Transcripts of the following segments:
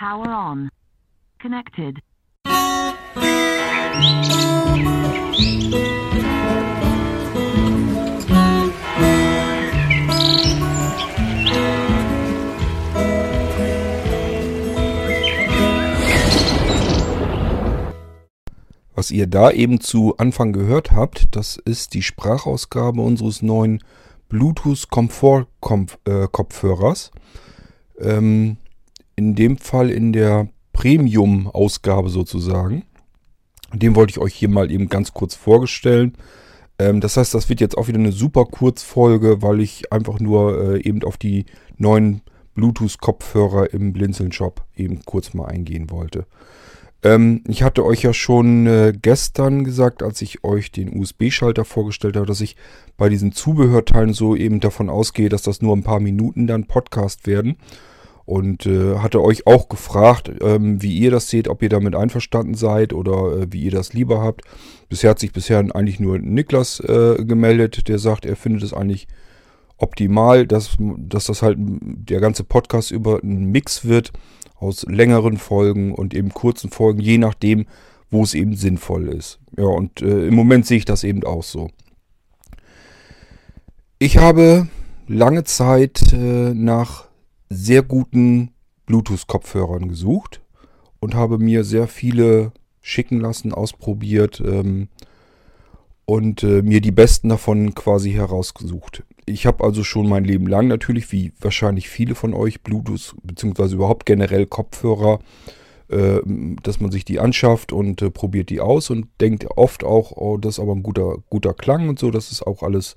Power on. Connected. Was ihr da eben zu Anfang gehört habt, das ist die Sprachausgabe unseres neuen Bluetooth-Komfort-Kopfhörers. Ähm, in dem Fall in der Premium-Ausgabe sozusagen. Den wollte ich euch hier mal eben ganz kurz vorstellen. Ähm, das heißt, das wird jetzt auch wieder eine super Kurzfolge, weil ich einfach nur äh, eben auf die neuen Bluetooth-Kopfhörer im Blinzeln-Shop eben kurz mal eingehen wollte. Ähm, ich hatte euch ja schon äh, gestern gesagt, als ich euch den USB-Schalter vorgestellt habe, dass ich bei diesen Zubehörteilen so eben davon ausgehe, dass das nur ein paar Minuten dann Podcast werden. Und äh, hatte euch auch gefragt, ähm, wie ihr das seht, ob ihr damit einverstanden seid oder äh, wie ihr das lieber habt. Bisher hat sich bisher eigentlich nur Niklas äh, gemeldet, der sagt, er findet es eigentlich optimal, dass, dass das halt der ganze Podcast über ein Mix wird aus längeren Folgen und eben kurzen Folgen, je nachdem, wo es eben sinnvoll ist. Ja, und äh, im Moment sehe ich das eben auch so. Ich habe lange Zeit äh, nach sehr guten Bluetooth-Kopfhörern gesucht und habe mir sehr viele schicken lassen, ausprobiert ähm, und äh, mir die besten davon quasi herausgesucht. Ich habe also schon mein Leben lang natürlich, wie wahrscheinlich viele von euch, Bluetooth beziehungsweise überhaupt generell Kopfhörer, äh, dass man sich die anschafft und äh, probiert die aus und denkt oft auch, oh, das ist aber ein guter, guter Klang und so, das ist auch alles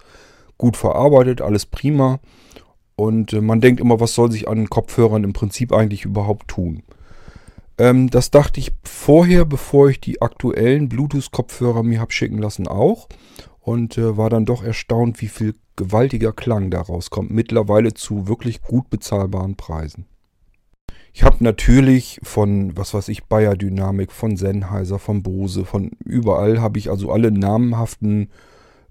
gut verarbeitet, alles prima. Und äh, man denkt immer, was soll sich an Kopfhörern im Prinzip eigentlich überhaupt tun? Ähm, das dachte ich vorher, bevor ich die aktuellen Bluetooth-Kopfhörer mir habe schicken lassen, auch. Und äh, war dann doch erstaunt, wie viel gewaltiger Klang daraus kommt. Mittlerweile zu wirklich gut bezahlbaren Preisen. Ich habe natürlich von, was weiß ich, Bayer Dynamik, von Sennheiser, von Bose, von überall habe ich also alle namhaften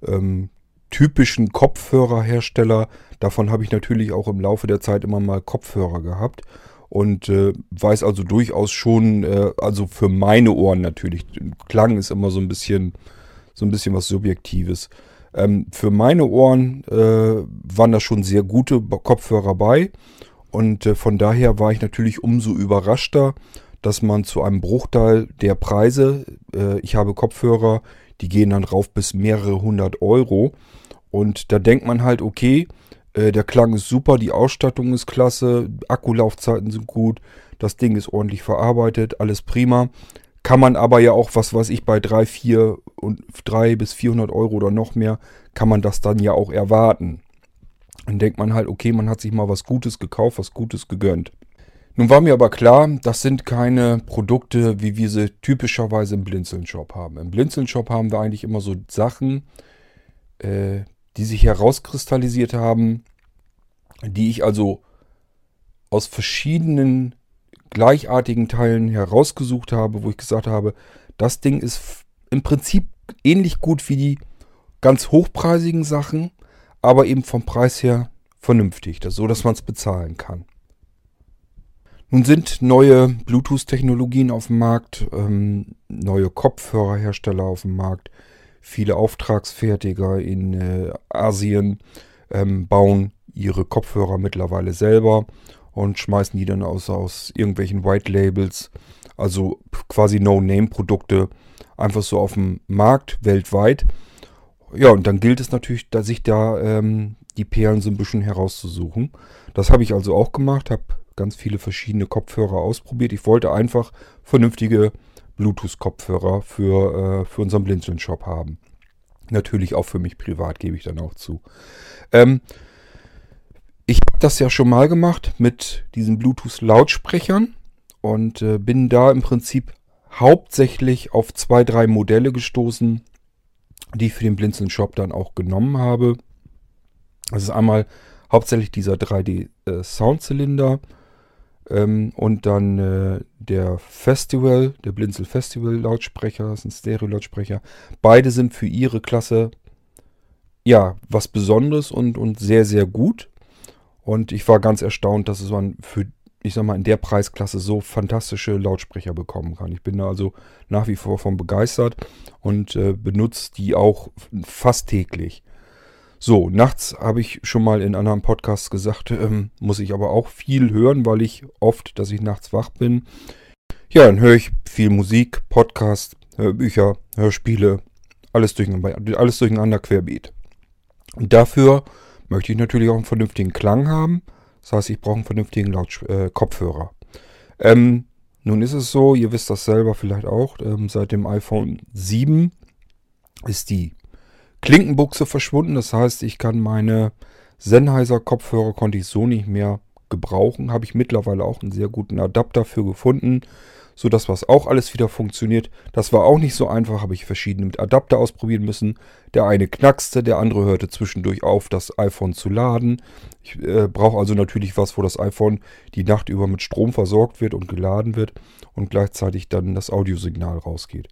ähm, typischen Kopfhörerhersteller. Davon habe ich natürlich auch im Laufe der Zeit immer mal Kopfhörer gehabt und äh, weiß also durchaus schon, äh, also für meine Ohren natürlich, Klang ist immer so ein bisschen, so ein bisschen was Subjektives. Ähm, für meine Ohren äh, waren da schon sehr gute Kopfhörer bei und äh, von daher war ich natürlich umso überraschter, dass man zu einem Bruchteil der Preise, äh, ich habe Kopfhörer, die gehen dann rauf bis mehrere hundert Euro und da denkt man halt, okay, äh, der Klang ist super, die Ausstattung ist klasse, Akkulaufzeiten sind gut, das Ding ist ordentlich verarbeitet, alles prima. Kann man aber ja auch, was weiß ich, bei 3, 4 und 3 bis 400 Euro oder noch mehr, kann man das dann ja auch erwarten. Dann denkt man halt, okay, man hat sich mal was Gutes gekauft, was Gutes gegönnt. Nun war mir aber klar, das sind keine Produkte, wie wir sie typischerweise im Blinzeln-Shop haben. Im Blinzeln-Shop haben wir eigentlich immer so Sachen, äh, die sich herauskristallisiert haben, die ich also aus verschiedenen gleichartigen Teilen herausgesucht habe, wo ich gesagt habe, das Ding ist im Prinzip ähnlich gut wie die ganz hochpreisigen Sachen, aber eben vom Preis her vernünftig, so dass man es bezahlen kann. Nun sind neue Bluetooth-Technologien auf dem Markt, ähm, neue Kopfhörerhersteller auf dem Markt, Viele Auftragsfertiger in äh, Asien ähm, bauen ihre Kopfhörer mittlerweile selber und schmeißen die dann aus, aus irgendwelchen White Labels, also quasi No-Name-Produkte, einfach so auf dem Markt weltweit. Ja, und dann gilt es natürlich, da sich da ähm, die Perlen so ein bisschen herauszusuchen. Das habe ich also auch gemacht, habe ganz viele verschiedene Kopfhörer ausprobiert. Ich wollte einfach vernünftige Bluetooth-Kopfhörer für, äh, für unseren Blinzeln-Shop haben. Natürlich auch für mich privat, gebe ich dann auch zu. Ähm, ich habe das ja schon mal gemacht mit diesen Bluetooth-Lautsprechern und äh, bin da im Prinzip hauptsächlich auf zwei, drei Modelle gestoßen, die ich für den Blinzeln Shop dann auch genommen habe. Das ist einmal hauptsächlich dieser 3D äh, ähm, und dann äh, der Festival, der Blinzel Festival Lautsprecher, das ist ein Stereo-Lautsprecher. Beide sind für ihre Klasse ja was Besonderes und, und sehr, sehr gut. Und ich war ganz erstaunt, dass es man für ich sag mal, in der Preisklasse so fantastische Lautsprecher bekommen kann. Ich bin da also nach wie vor von begeistert und äh, benutze die auch fast täglich. So, nachts habe ich schon mal in anderen Podcasts gesagt, ähm, muss ich aber auch viel hören, weil ich oft, dass ich nachts wach bin. Ja, dann höre ich viel Musik, Podcast, Hörbücher, Hörspiele, alles durcheinander, alles durcheinander querbeet. Und dafür möchte ich natürlich auch einen vernünftigen Klang haben. Das heißt, ich brauche einen vernünftigen Laut äh, Kopfhörer. Ähm, nun ist es so, ihr wisst das selber vielleicht auch, ähm, seit dem iPhone 7 ist die Klinkenbuchse verschwunden. Das heißt, ich kann meine Sennheiser Kopfhörer konnte ich so nicht mehr gebrauchen. Habe ich mittlerweile auch einen sehr guten Adapter für gefunden, sodass was auch alles wieder funktioniert. Das war auch nicht so einfach, habe ich verschiedene Adapter ausprobieren müssen. Der eine knackste, der andere hörte zwischendurch auf, das iPhone zu laden. Ich äh, brauche also natürlich was, wo das iPhone die Nacht über mit Strom versorgt wird und geladen wird und gleichzeitig dann das Audiosignal rausgeht.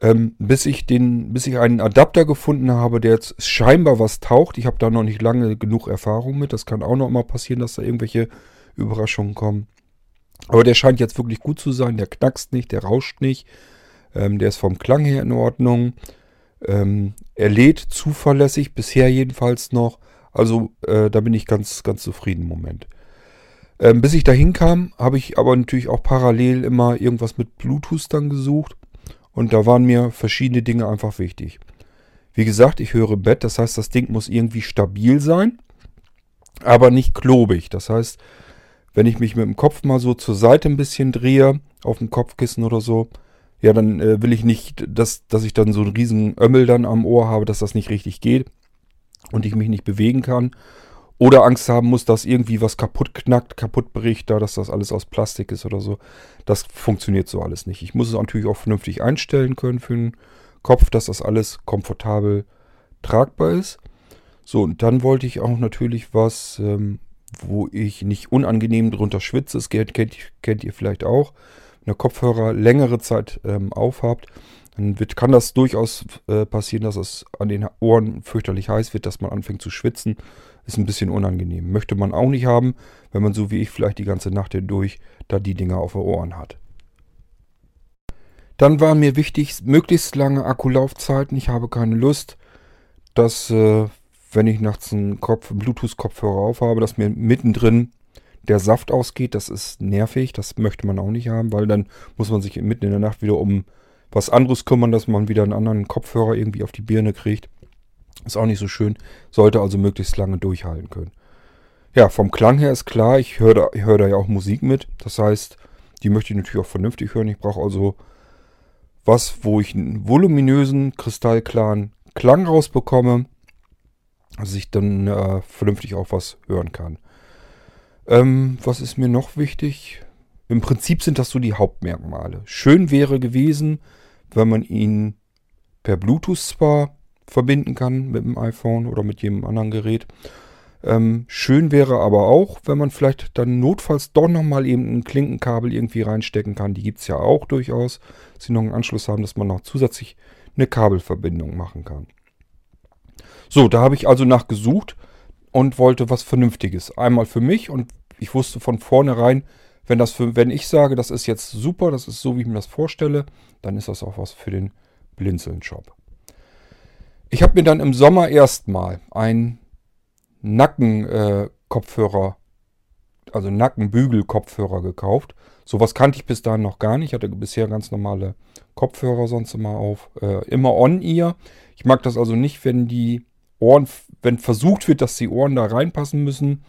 Ähm, bis ich den, bis ich einen Adapter gefunden habe, der jetzt scheinbar was taucht. Ich habe da noch nicht lange genug Erfahrung mit. Das kann auch noch mal passieren, dass da irgendwelche Überraschungen kommen. Aber der scheint jetzt wirklich gut zu sein. Der knackst nicht, der rauscht nicht. Ähm, der ist vom Klang her in Ordnung. Ähm, er lädt zuverlässig, bisher jedenfalls noch. Also äh, da bin ich ganz, ganz zufrieden im Moment. Ähm, bis ich dahin kam, habe ich aber natürlich auch parallel immer irgendwas mit Bluetooth dann gesucht. Und da waren mir verschiedene Dinge einfach wichtig. Wie gesagt, ich höre Bett, das heißt, das Ding muss irgendwie stabil sein, aber nicht klobig. Das heißt, wenn ich mich mit dem Kopf mal so zur Seite ein bisschen drehe, auf dem Kopfkissen oder so, ja, dann äh, will ich nicht, dass, dass ich dann so einen riesen Ömmel dann am Ohr habe, dass das nicht richtig geht und ich mich nicht bewegen kann. Oder Angst haben muss, dass irgendwie was kaputt knackt, kaputt bricht, da dass das alles aus Plastik ist oder so. Das funktioniert so alles nicht. Ich muss es natürlich auch vernünftig einstellen können für den Kopf, dass das alles komfortabel tragbar ist. So, und dann wollte ich auch natürlich was, ähm, wo ich nicht unangenehm drunter schwitze. Das kennt, kennt ihr vielleicht auch. Wenn ihr Kopfhörer längere Zeit ähm, aufhabt, dann wird, kann das durchaus äh, passieren, dass es an den Ohren fürchterlich heiß wird, dass man anfängt zu schwitzen. Ist ein bisschen unangenehm. Möchte man auch nicht haben, wenn man so wie ich vielleicht die ganze Nacht hindurch da die Dinger auf den Ohren hat. Dann war mir wichtig, möglichst lange Akkulaufzeiten. Ich habe keine Lust, dass, äh, wenn ich nachts einen, Kopf, einen Bluetooth-Kopfhörer aufhabe, dass mir mittendrin der Saft ausgeht. Das ist nervig. Das möchte man auch nicht haben, weil dann muss man sich mitten in der Nacht wieder um was anderes kümmern, dass man wieder einen anderen Kopfhörer irgendwie auf die Birne kriegt. Ist auch nicht so schön. Sollte also möglichst lange durchhalten können. Ja, vom Klang her ist klar, ich höre da, hör da ja auch Musik mit. Das heißt, die möchte ich natürlich auch vernünftig hören. Ich brauche also was, wo ich einen voluminösen, kristallklaren Klang rausbekomme, dass ich dann äh, vernünftig auch was hören kann. Ähm, was ist mir noch wichtig? Im Prinzip sind das so die Hauptmerkmale. Schön wäre gewesen, wenn man ihn per Bluetooth zwar verbinden kann mit dem iPhone oder mit jedem anderen Gerät. Ähm, schön wäre aber auch, wenn man vielleicht dann notfalls doch nochmal eben ein Klinkenkabel irgendwie reinstecken kann. Die gibt es ja auch durchaus. Sie noch einen Anschluss haben, dass man noch zusätzlich eine Kabelverbindung machen kann. So, da habe ich also nachgesucht und wollte was Vernünftiges. Einmal für mich und ich wusste von vornherein, wenn, das für, wenn ich sage, das ist jetzt super, das ist so, wie ich mir das vorstelle, dann ist das auch was für den Blinzeln-Shop. Ich habe mir dann im Sommer erstmal einen Nackenkopfhörer, äh, also Nackenbügel-Kopfhörer gekauft. Sowas kannte ich bis dahin noch gar nicht. Ich hatte bisher ganz normale Kopfhörer sonst immer auf. Äh, immer on-ear. Ich mag das also nicht, wenn die Ohren, wenn versucht wird, dass die Ohren da reinpassen müssen.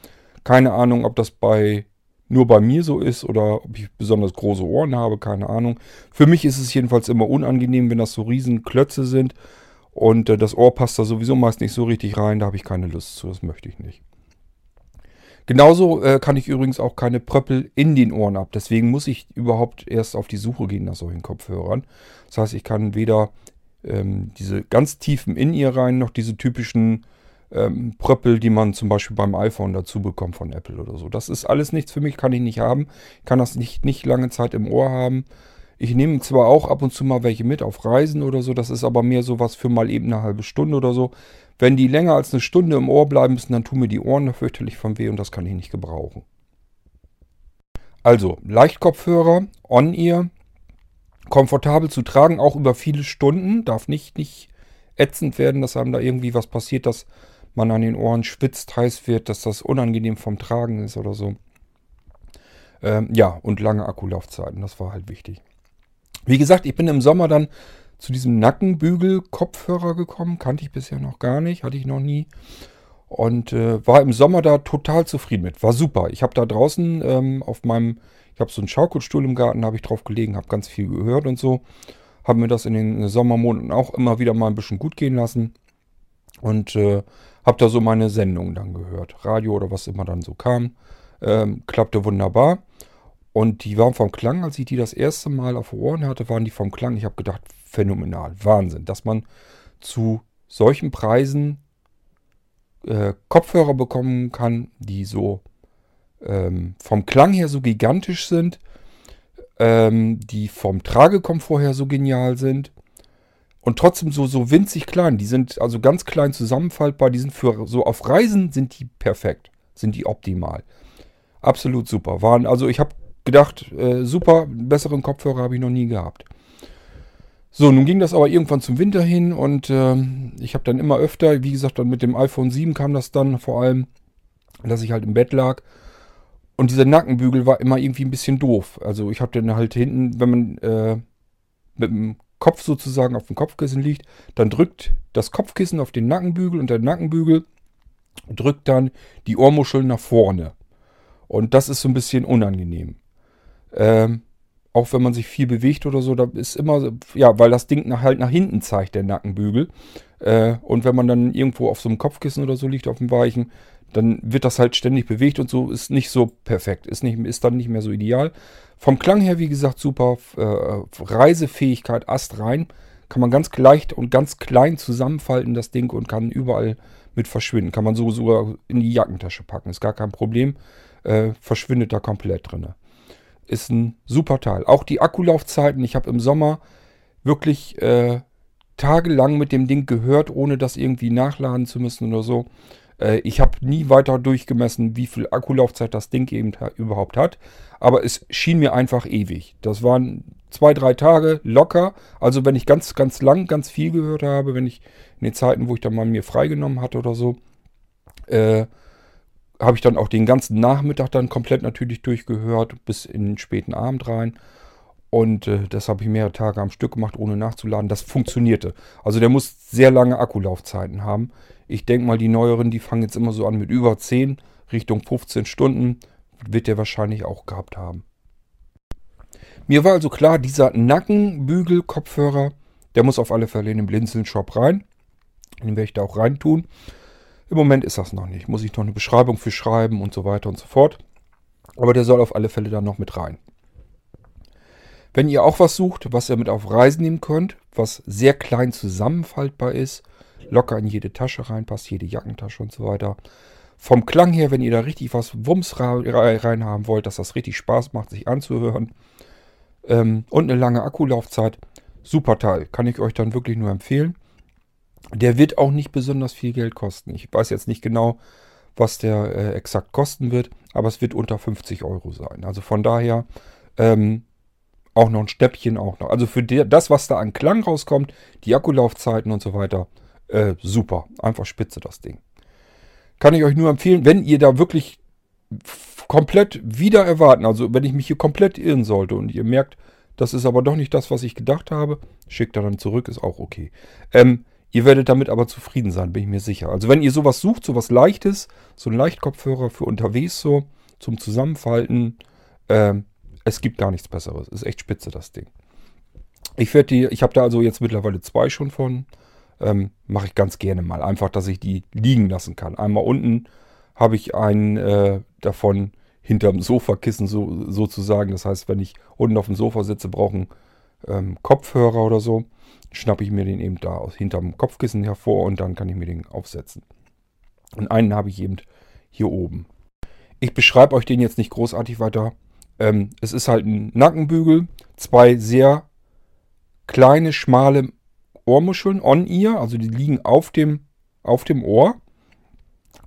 Keine Ahnung, ob das bei nur bei mir so ist oder ob ich besonders große Ohren habe, keine Ahnung. Für mich ist es jedenfalls immer unangenehm, wenn das so riesen Klötze sind und äh, das Ohr passt da sowieso meist nicht so richtig rein, da habe ich keine Lust zu, das möchte ich nicht. Genauso äh, kann ich übrigens auch keine Pröppel in den Ohren ab. Deswegen muss ich überhaupt erst auf die Suche gehen nach solchen Kopfhörern. Das heißt, ich kann weder ähm, diese ganz tiefen In-Ear rein, noch diese typischen ähm, Pröppel, die man zum Beispiel beim iPhone dazu bekommt von Apple oder so. Das ist alles nichts für mich, kann ich nicht haben. Ich kann das nicht, nicht lange Zeit im Ohr haben. Ich nehme zwar auch ab und zu mal welche mit auf Reisen oder so, das ist aber mehr sowas für mal eben eine halbe Stunde oder so. Wenn die länger als eine Stunde im Ohr bleiben müssen, dann tun mir die Ohren fürchterlich von weh und das kann ich nicht gebrauchen. Also, Leichtkopfhörer, On-Ear, komfortabel zu tragen, auch über viele Stunden, darf nicht, nicht ätzend werden, dass einem da irgendwie was passiert, dass man an den Ohren schwitzt, heiß wird, dass das unangenehm vom Tragen ist oder so. Ähm, ja, und lange Akkulaufzeiten, das war halt wichtig. Wie gesagt, ich bin im Sommer dann zu diesem Nackenbügel-Kopfhörer gekommen, kannte ich bisher noch gar nicht, hatte ich noch nie. Und äh, war im Sommer da total zufrieden mit. War super. Ich habe da draußen ähm, auf meinem, ich habe so einen Schaukelstuhl im Garten, habe ich drauf gelegen, habe ganz viel gehört und so. Habe mir das in den Sommermonaten auch immer wieder mal ein bisschen gut gehen lassen. Und äh, habe da so meine Sendungen dann gehört. Radio oder was immer dann so kam. Ähm, klappte wunderbar. Und die waren vom Klang, als ich die das erste Mal auf Ohren hatte, waren die vom Klang. Ich habe gedacht, phänomenal, Wahnsinn, dass man zu solchen Preisen äh, Kopfhörer bekommen kann, die so ähm, vom Klang her so gigantisch sind, ähm, die vom Tragekomfort her so genial sind und trotzdem so, so winzig klein. Die sind also ganz klein zusammenfaltbar. Die sind für so auf Reisen sind die perfekt, sind die optimal. Absolut super. Waren, also ich habe gedacht, äh, super, besseren Kopfhörer habe ich noch nie gehabt. So, nun ging das aber irgendwann zum Winter hin und äh, ich habe dann immer öfter, wie gesagt, dann mit dem iPhone 7 kam das dann vor allem, dass ich halt im Bett lag. Und dieser Nackenbügel war immer irgendwie ein bisschen doof. Also ich habe dann halt hinten, wenn man äh, mit dem Kopf sozusagen auf dem Kopfkissen liegt, dann drückt das Kopfkissen auf den Nackenbügel und der Nackenbügel drückt dann die Ohrmuscheln nach vorne. Und das ist so ein bisschen unangenehm. Ähm, auch wenn man sich viel bewegt oder so, da ist immer, ja, weil das Ding nach, halt nach hinten zeigt, der Nackenbügel. Äh, und wenn man dann irgendwo auf so einem Kopfkissen oder so liegt, auf dem Weichen, dann wird das halt ständig bewegt und so ist nicht so perfekt, ist, nicht, ist dann nicht mehr so ideal. Vom Klang her, wie gesagt, super. Äh, Reisefähigkeit, Ast rein. Kann man ganz leicht und ganz klein zusammenfalten, das Ding, und kann überall mit verschwinden. Kann man so sogar in die Jackentasche packen, ist gar kein Problem. Äh, verschwindet da komplett drin ist ein super Teil. Auch die Akkulaufzeiten, ich habe im Sommer wirklich äh, tagelang mit dem Ding gehört, ohne das irgendwie nachladen zu müssen oder so. Äh, ich habe nie weiter durchgemessen, wie viel Akkulaufzeit das Ding eben überhaupt hat. Aber es schien mir einfach ewig. Das waren zwei, drei Tage locker. Also wenn ich ganz, ganz lang, ganz viel gehört habe, wenn ich in den Zeiten, wo ich dann mal mir freigenommen hatte oder so, äh, habe ich dann auch den ganzen Nachmittag dann komplett natürlich durchgehört, bis in den späten Abend rein. Und äh, das habe ich mehrere Tage am Stück gemacht, ohne nachzuladen. Das funktionierte. Also der muss sehr lange Akkulaufzeiten haben. Ich denke mal, die neueren, die fangen jetzt immer so an mit über 10, Richtung 15 Stunden. Wird der wahrscheinlich auch gehabt haben. Mir war also klar, dieser Nackenbügel-Kopfhörer, der muss auf alle Fälle in den Blinzeln-Shop rein. Den werde ich da auch reintun. Im Moment ist das noch nicht. Muss ich noch eine Beschreibung für schreiben und so weiter und so fort. Aber der soll auf alle Fälle dann noch mit rein. Wenn ihr auch was sucht, was ihr mit auf Reisen nehmen könnt, was sehr klein zusammenfaltbar ist, locker in jede Tasche reinpasst, jede Jackentasche und so weiter. Vom Klang her, wenn ihr da richtig was Wumms rein haben wollt, dass das richtig Spaß macht, sich anzuhören. Ähm, und eine lange Akkulaufzeit, super Teil. Kann ich euch dann wirklich nur empfehlen. Der wird auch nicht besonders viel Geld kosten. Ich weiß jetzt nicht genau, was der äh, exakt kosten wird, aber es wird unter 50 Euro sein. Also von daher ähm, auch noch ein Stäppchen auch noch. Also für der, das, was da an Klang rauskommt, die Akkulaufzeiten und so weiter, äh, super. Einfach spitze das Ding. Kann ich euch nur empfehlen, wenn ihr da wirklich komplett wieder erwarten, also wenn ich mich hier komplett irren sollte und ihr merkt, das ist aber doch nicht das, was ich gedacht habe, schickt er dann zurück, ist auch okay. Ähm, Ihr werdet damit aber zufrieden sein, bin ich mir sicher. Also wenn ihr sowas sucht, sowas Leichtes, so ein Leichtkopfhörer für unterwegs so, zum Zusammenfalten, ähm, es gibt gar nichts Besseres. Ist echt spitze, das Ding. Ich ich habe da also jetzt mittlerweile zwei schon von. Ähm, Mache ich ganz gerne mal. Einfach, dass ich die liegen lassen kann. Einmal unten habe ich einen äh, davon hinterm Sofakissen so, sozusagen. Das heißt, wenn ich unten auf dem Sofa sitze, brauche einen ähm, Kopfhörer oder so schnappe ich mir den eben da aus hinterm Kopfkissen hervor und dann kann ich mir den aufsetzen. Und einen habe ich eben hier oben. Ich beschreibe euch den jetzt nicht großartig weiter. Ähm, es ist halt ein Nackenbügel, zwei sehr kleine, schmale Ohrmuscheln on ear, also die liegen auf dem, auf dem Ohr.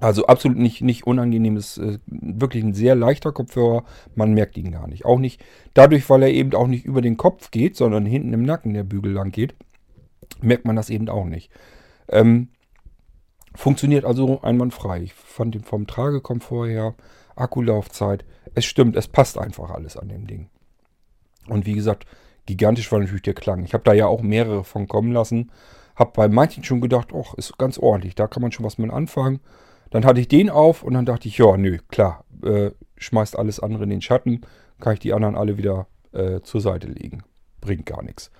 Also absolut nicht, nicht unangenehmes, äh, wirklich ein sehr leichter Kopfhörer. Man merkt ihn gar nicht. Auch nicht dadurch, weil er eben auch nicht über den Kopf geht, sondern hinten im Nacken der Bügel lang geht, merkt man das eben auch nicht. Ähm, funktioniert also einwandfrei. Ich fand ihn vom Tragekomfort her, Akkulaufzeit, es stimmt, es passt einfach alles an dem Ding. Und wie gesagt, gigantisch war natürlich der Klang. Ich habe da ja auch mehrere von kommen lassen. Habe bei manchen schon gedacht, ach, ist ganz ordentlich, da kann man schon was mit anfangen. Dann hatte ich den auf und dann dachte ich, ja, nö, klar, äh, schmeißt alles andere in den Schatten, kann ich die anderen alle wieder äh, zur Seite legen. Bringt gar nichts.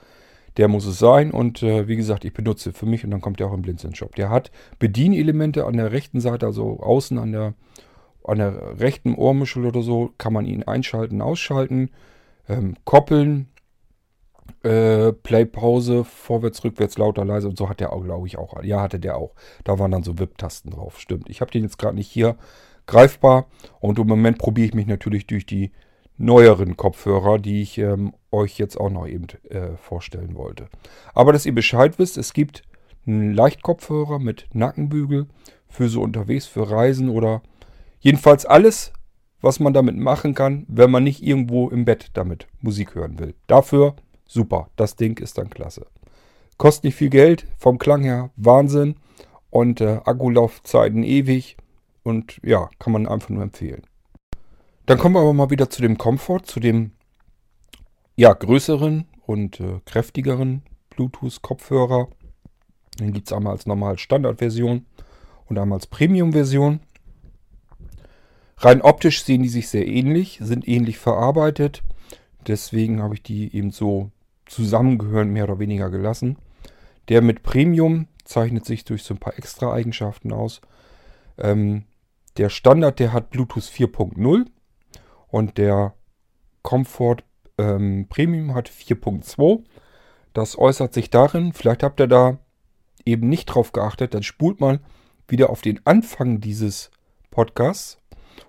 Der muss es sein und äh, wie gesagt, ich benutze für mich und dann kommt der auch im Blinzeln-Shop. Der hat Bedienelemente an der rechten Seite, also außen an der, an der rechten Ohrmuschel oder so, kann man ihn einschalten, ausschalten, ähm, koppeln, äh, Play-Pause, vorwärts, rückwärts, lauter, leise und so hat der auch, glaube ich, auch. Ja, hatte der auch. Da waren dann so VIP-Tasten drauf, stimmt. Ich habe den jetzt gerade nicht hier greifbar und im Moment probiere ich mich natürlich durch die neueren Kopfhörer, die ich ähm, euch jetzt auch noch eben äh, vorstellen wollte. Aber dass ihr Bescheid wisst, es gibt einen Leichtkopfhörer mit Nackenbügel für so unterwegs, für Reisen oder jedenfalls alles, was man damit machen kann, wenn man nicht irgendwo im Bett damit Musik hören will. Dafür super, das Ding ist dann klasse. Kostet nicht viel Geld, vom Klang her Wahnsinn und äh, Akkulaufzeiten ewig und ja, kann man einfach nur empfehlen. Dann kommen wir aber mal wieder zu dem Komfort, zu dem ja, größeren und äh, kräftigeren Bluetooth-Kopfhörer. Den gibt es einmal als normal Standardversion und einmal als Premium-Version. Rein optisch sehen die sich sehr ähnlich, sind ähnlich verarbeitet. Deswegen habe ich die eben so zusammengehören, mehr oder weniger gelassen. Der mit Premium zeichnet sich durch so ein paar extra Eigenschaften aus. Ähm, der Standard, der hat Bluetooth 4.0 und der Comfort ähm, Premium hat 4.2. Das äußert sich darin, vielleicht habt ihr da eben nicht drauf geachtet, dann spult mal wieder auf den Anfang dieses Podcasts.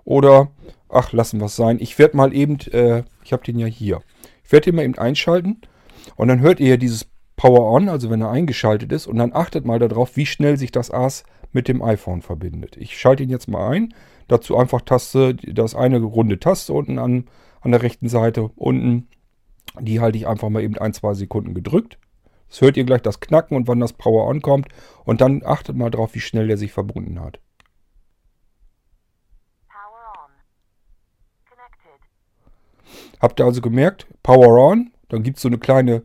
Oder, ach, lassen wir es sein. Ich werde mal eben, äh, ich habe den ja hier. Ich werde den mal eben einschalten und dann hört ihr dieses Power On, also wenn er eingeschaltet ist, und dann achtet mal darauf, wie schnell sich das AS mit dem iPhone verbindet. Ich schalte ihn jetzt mal ein. Dazu einfach Taste, das eine runde Taste unten an, an der rechten Seite unten. Die halte ich einfach mal eben ein, zwei Sekunden gedrückt. Das hört ihr gleich das Knacken und wann das Power On kommt. Und dann achtet mal drauf, wie schnell der sich verbunden hat. Habt ihr also gemerkt? Power On. Dann gibt es so eine kleine,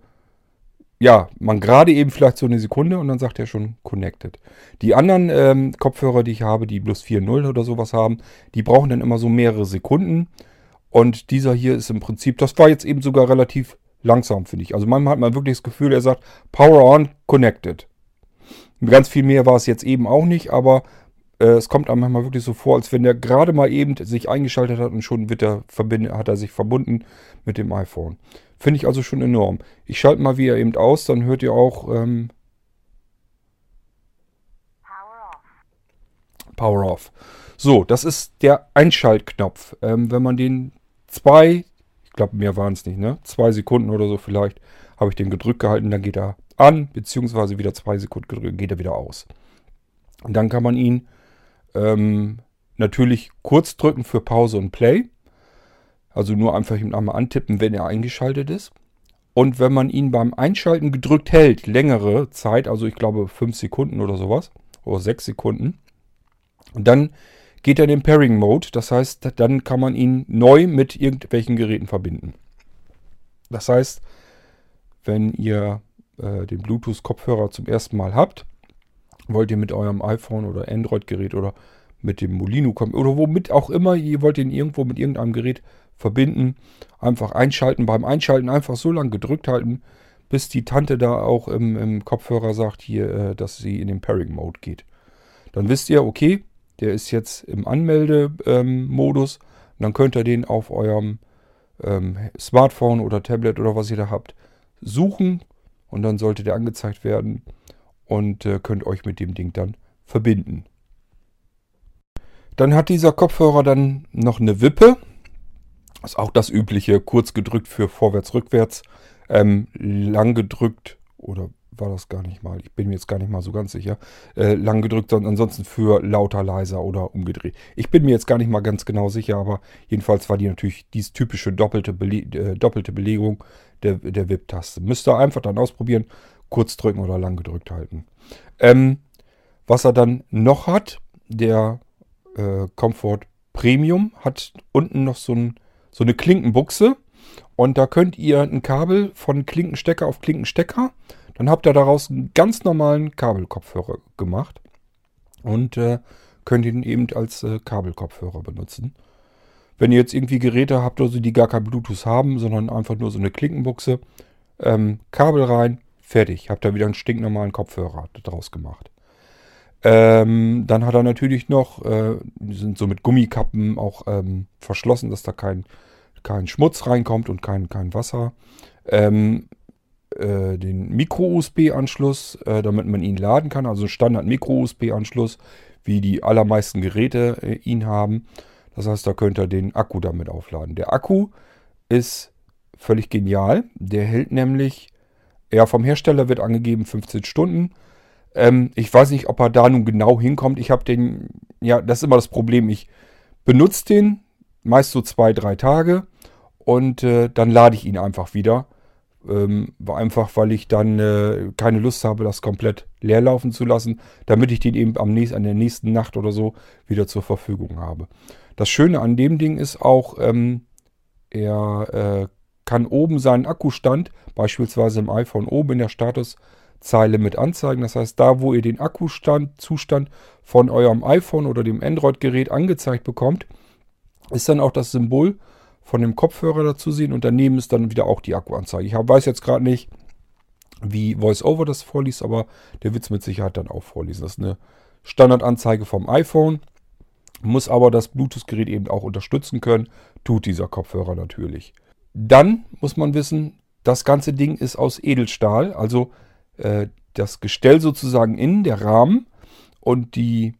ja, man gerade eben vielleicht so eine Sekunde und dann sagt er schon connected. Die anderen ähm, Kopfhörer, die ich habe, die plus 4.0 oder sowas haben, die brauchen dann immer so mehrere Sekunden. Und dieser hier ist im Prinzip, das war jetzt eben sogar relativ langsam, finde ich. Also manchmal hat man wirklich das Gefühl, er sagt Power on, connected. Ganz viel mehr war es jetzt eben auch nicht, aber äh, es kommt einem manchmal wirklich so vor, als wenn der gerade mal eben sich eingeschaltet hat und schon wird er hat er sich verbunden mit dem iPhone. Finde ich also schon enorm. Ich schalte mal wieder eben aus, dann hört ihr auch ähm, Power off. So, das ist der Einschaltknopf. Ähm, wenn man den zwei, ich glaube mehr waren es nicht, ne? Zwei Sekunden oder so vielleicht, habe ich den gedrückt gehalten, dann geht er an, beziehungsweise wieder zwei Sekunden gedrückt, geht er wieder aus. Und dann kann man ihn ähm, natürlich kurz drücken für Pause und Play. Also nur einfach ihn einmal antippen, wenn er eingeschaltet ist. Und wenn man ihn beim Einschalten gedrückt hält, längere Zeit, also ich glaube 5 Sekunden oder sowas, oder 6 Sekunden, dann geht er in den Pairing Mode. Das heißt, dann kann man ihn neu mit irgendwelchen Geräten verbinden. Das heißt, wenn ihr äh, den Bluetooth-Kopfhörer zum ersten Mal habt, wollt ihr mit eurem iPhone oder Android-Gerät oder mit dem Molino kommen oder womit auch immer, ihr wollt ihn irgendwo mit irgendeinem Gerät verbinden, einfach einschalten. Beim Einschalten einfach so lange gedrückt halten, bis die Tante da auch im, im Kopfhörer sagt hier, äh, dass sie in den Pairing-Mode geht. Dann wisst ihr, okay, der ist jetzt im Anmeldemodus. Ähm, dann könnt ihr den auf eurem ähm, Smartphone oder Tablet oder was ihr da habt suchen und dann sollte der angezeigt werden und äh, könnt euch mit dem Ding dann verbinden. Dann hat dieser Kopfhörer dann noch eine Wippe. Ist auch das übliche, kurz gedrückt für vorwärts, rückwärts, ähm, lang gedrückt oder war das gar nicht mal? Ich bin mir jetzt gar nicht mal so ganz sicher. Äh, lang gedrückt, sondern ansonsten für lauter, leiser oder umgedreht. Ich bin mir jetzt gar nicht mal ganz genau sicher, aber jedenfalls war die natürlich diese typische doppelte, Bele äh, doppelte Belegung der, der VIP-Taste. Müsst ihr einfach dann ausprobieren, kurz drücken oder lang gedrückt halten. Ähm, was er dann noch hat, der äh, Comfort Premium hat unten noch so, ein, so eine Klinkenbuchse. Und da könnt ihr ein Kabel von Klinkenstecker auf Klinkenstecker. Dann habt ihr daraus einen ganz normalen Kabelkopfhörer gemacht. Und äh, könnt ihn eben als äh, Kabelkopfhörer benutzen. Wenn ihr jetzt irgendwie Geräte habt, also die gar kein Bluetooth haben, sondern einfach nur so eine Klinkenbuchse, ähm, Kabel rein, fertig. Habt ihr wieder einen stinknormalen Kopfhörer daraus gemacht. Ähm, dann hat er natürlich noch, äh, die sind so mit Gummikappen auch ähm, verschlossen, dass da kein, kein Schmutz reinkommt und kein, kein Wasser. Ähm, äh, den Micro-USB-Anschluss, äh, damit man ihn laden kann, also Standard-Micro-USB-Anschluss, wie die allermeisten Geräte äh, ihn haben. Das heißt, da könnt ihr den Akku damit aufladen. Der Akku ist völlig genial. Der hält nämlich, ja, vom Hersteller wird angegeben 15 Stunden. Ähm, ich weiß nicht, ob er da nun genau hinkommt. Ich habe den, ja, das ist immer das Problem. Ich benutze den meist so zwei, drei Tage und äh, dann lade ich ihn einfach wieder. Ähm, einfach, weil ich dann äh, keine Lust habe, das komplett leer laufen zu lassen, damit ich den eben am nächsten, an der nächsten Nacht oder so wieder zur Verfügung habe. Das Schöne an dem Ding ist auch, ähm, er äh, kann oben seinen Akkustand, beispielsweise im iPhone oben in der Statuszeile mit anzeigen. Das heißt, da wo ihr den Akkustand, Zustand von eurem iPhone oder dem Android-Gerät angezeigt bekommt, ist dann auch das Symbol von dem Kopfhörer dazu sehen und daneben ist dann wieder auch die Akkuanzeige. Ich weiß jetzt gerade nicht, wie VoiceOver das vorliest, aber der wird es mit Sicherheit dann auch vorlesen. Das ist eine Standardanzeige vom iPhone, muss aber das Bluetooth-Gerät eben auch unterstützen können, tut dieser Kopfhörer natürlich. Dann muss man wissen, das ganze Ding ist aus Edelstahl, also äh, das Gestell sozusagen innen, der Rahmen und die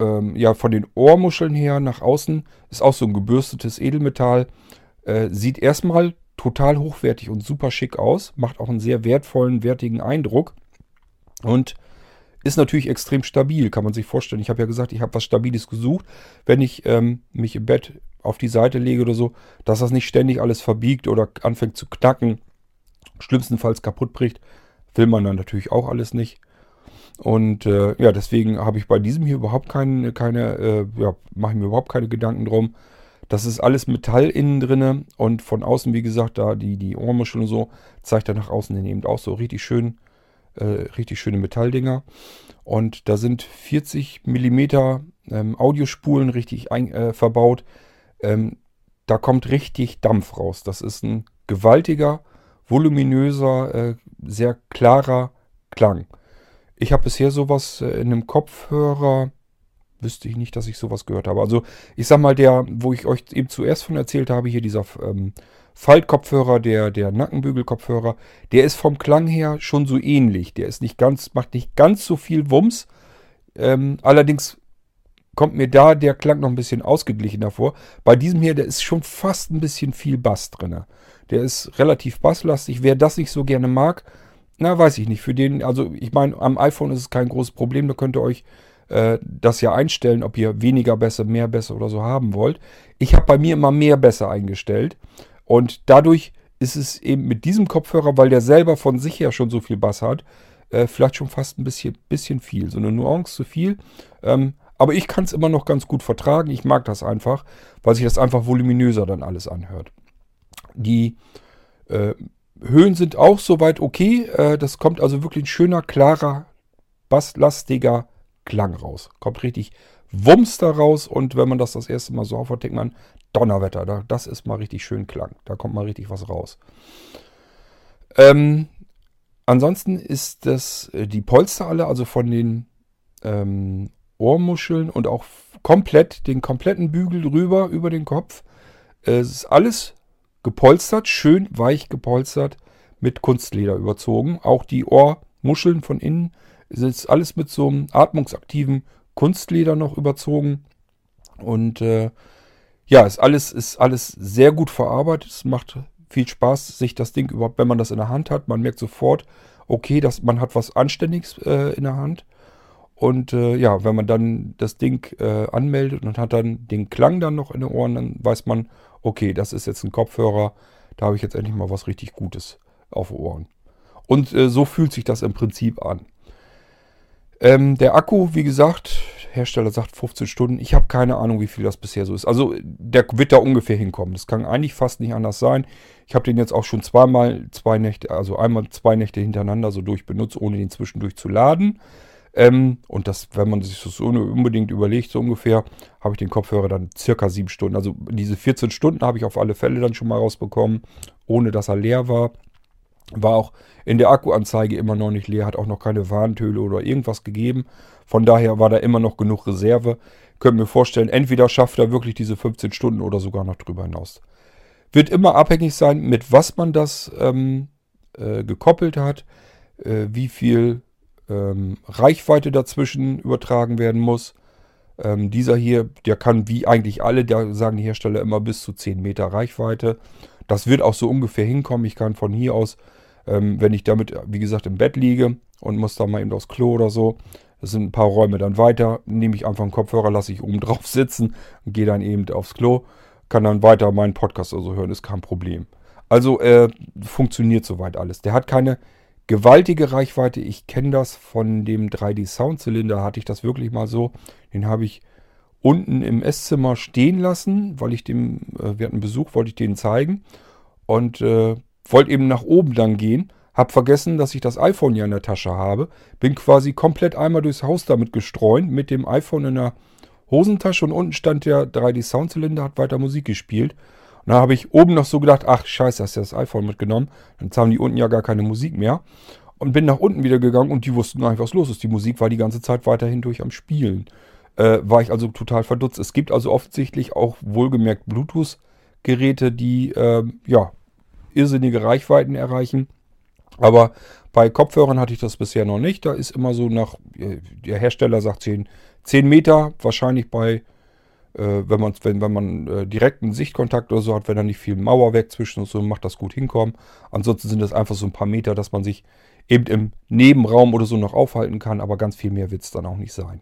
ähm, ja von den Ohrmuscheln her nach außen ist auch so ein gebürstetes Edelmetall. Äh, sieht erstmal total hochwertig und super schick aus, macht auch einen sehr wertvollen, wertigen Eindruck und ist natürlich extrem stabil, kann man sich vorstellen. Ich habe ja gesagt, ich habe was Stabiles gesucht. Wenn ich ähm, mich im Bett auf die Seite lege oder so, dass das nicht ständig alles verbiegt oder anfängt zu knacken, schlimmstenfalls kaputt bricht, will man dann natürlich auch alles nicht. Und äh, ja, deswegen habe ich bei diesem hier überhaupt keine, keine äh, ja, mache ich mir überhaupt keine Gedanken drum. Das ist alles Metall innen drinne und von außen, wie gesagt, da die, die Ohrmuschel und so, zeigt er nach außen hin eben auch so richtig schön, äh, richtig schöne Metalldinger. Und da sind 40 mm ähm, Audiospulen richtig ein, äh, verbaut. Ähm, da kommt richtig Dampf raus. Das ist ein gewaltiger, voluminöser, äh, sehr klarer Klang. Ich habe bisher sowas äh, in einem Kopfhörer, wüsste ich nicht, dass ich sowas gehört habe. Also ich sag mal, der, wo ich euch eben zuerst von erzählt habe, hier dieser ähm, Faltkopfhörer, der, der Nackenbügelkopfhörer, der ist vom Klang her schon so ähnlich. Der ist nicht ganz, macht nicht ganz so viel Wumms. Ähm, allerdings kommt mir da der Klang noch ein bisschen ausgeglichener vor. Bei diesem hier, der ist schon fast ein bisschen viel Bass drin. Der ist relativ basslastig. Wer das nicht so gerne mag, na, weiß ich nicht. Für den, also ich meine, am iPhone ist es kein großes Problem. Da könnt ihr euch äh, das ja einstellen, ob ihr weniger besser, mehr besser oder so haben wollt. Ich habe bei mir immer mehr besser eingestellt. Und dadurch ist es eben mit diesem Kopfhörer, weil der selber von sich her schon so viel Bass hat, äh, vielleicht schon fast ein bisschen, bisschen viel. So eine Nuance zu viel. Ähm, aber ich kann es immer noch ganz gut vertragen. Ich mag das einfach, weil sich das einfach voluminöser dann alles anhört. Die äh, Höhen sind auch soweit okay. Äh, das kommt also wirklich ein schöner, klarer, basslastiger Klang raus. Kommt richtig Wumms da raus und wenn man das das erste Mal so aufhört, denkt man, Donnerwetter, das ist mal richtig schön Klang. Da kommt mal richtig was raus. Ähm, ansonsten ist das äh, die Polster alle, also von den ähm, Ohrmuscheln und auch komplett den kompletten Bügel drüber über den Kopf. Es ist alles gepolstert, schön weich gepolstert, mit Kunstleder überzogen. Auch die Ohrmuscheln von innen ist alles mit so einem atmungsaktiven Kunstleder noch überzogen. Und äh, ja, ist alles, ist alles sehr gut verarbeitet. Es macht viel Spaß, sich das Ding überhaupt, wenn man das in der Hand hat. Man merkt sofort, okay, dass man hat was Anständiges äh, in der Hand. Und äh, ja, wenn man dann das Ding äh, anmeldet und hat dann den Klang dann noch in den Ohren, dann weiß man, okay, das ist jetzt ein Kopfhörer, da habe ich jetzt endlich mal was richtig Gutes auf Ohren. Und äh, so fühlt sich das im Prinzip an. Ähm, der Akku, wie gesagt, Hersteller sagt 15 Stunden. Ich habe keine Ahnung, wie viel das bisher so ist. Also der wird da ungefähr hinkommen. Das kann eigentlich fast nicht anders sein. Ich habe den jetzt auch schon zweimal, zwei Nächte, also einmal zwei Nächte hintereinander so durchbenutzt, ohne den zwischendurch zu laden. Ähm, und das, wenn man sich das unbedingt überlegt, so ungefähr, habe ich den Kopfhörer dann circa sieben Stunden. Also diese 14 Stunden habe ich auf alle Fälle dann schon mal rausbekommen, ohne dass er leer war. War auch in der Akkuanzeige immer noch nicht leer, hat auch noch keine Warntöle oder irgendwas gegeben. Von daher war da immer noch genug Reserve. Könnt mir vorstellen, entweder schafft er wirklich diese 15 Stunden oder sogar noch drüber hinaus. Wird immer abhängig sein, mit was man das ähm, äh, gekoppelt hat, äh, wie viel ähm, Reichweite dazwischen übertragen werden muss. Ähm, dieser hier, der kann wie eigentlich alle, da sagen die Hersteller immer bis zu 10 Meter Reichweite. Das wird auch so ungefähr hinkommen. Ich kann von hier aus, ähm, wenn ich damit, wie gesagt, im Bett liege und muss da mal eben aufs Klo oder so, das sind ein paar Räume dann weiter, nehme ich einfach einen Kopfhörer, lasse ich oben drauf sitzen und gehe dann eben aufs Klo, kann dann weiter meinen Podcast also hören, ist kein Problem. Also äh, funktioniert soweit alles. Der hat keine gewaltige Reichweite. Ich kenne das von dem 3D Soundzylinder, hatte ich das wirklich mal so. Den habe ich unten im Esszimmer stehen lassen, weil ich dem, äh, wir hatten Besuch, wollte ich den zeigen und äh, wollte eben nach oben dann gehen. Hab vergessen, dass ich das iPhone ja in der Tasche habe. Bin quasi komplett einmal durchs Haus damit gestreunt, mit dem iPhone in der Hosentasche und unten stand der 3D Soundzylinder, hat weiter Musik gespielt. Und da habe ich oben noch so gedacht, ach scheiße, hast du das iPhone mitgenommen. Dann haben die unten ja gar keine Musik mehr. Und bin nach unten wieder gegangen und die wussten nicht, was los ist. Die Musik war die ganze Zeit weiterhin durch am Spielen. Äh, war ich also total verdutzt. Es gibt also offensichtlich auch wohlgemerkt Bluetooth-Geräte, die äh, ja irrsinnige Reichweiten erreichen. Aber bei Kopfhörern hatte ich das bisher noch nicht. Da ist immer so nach, äh, der Hersteller sagt 10, 10 Meter, wahrscheinlich bei wenn, man, wenn, wenn man äh, direkten Sichtkontakt oder so hat, wenn da nicht viel Mauerwerk zwischen und so, macht das gut hinkommen. Ansonsten sind das einfach so ein paar Meter, dass man sich eben im Nebenraum oder so noch aufhalten kann, aber ganz viel mehr wird es dann auch nicht sein.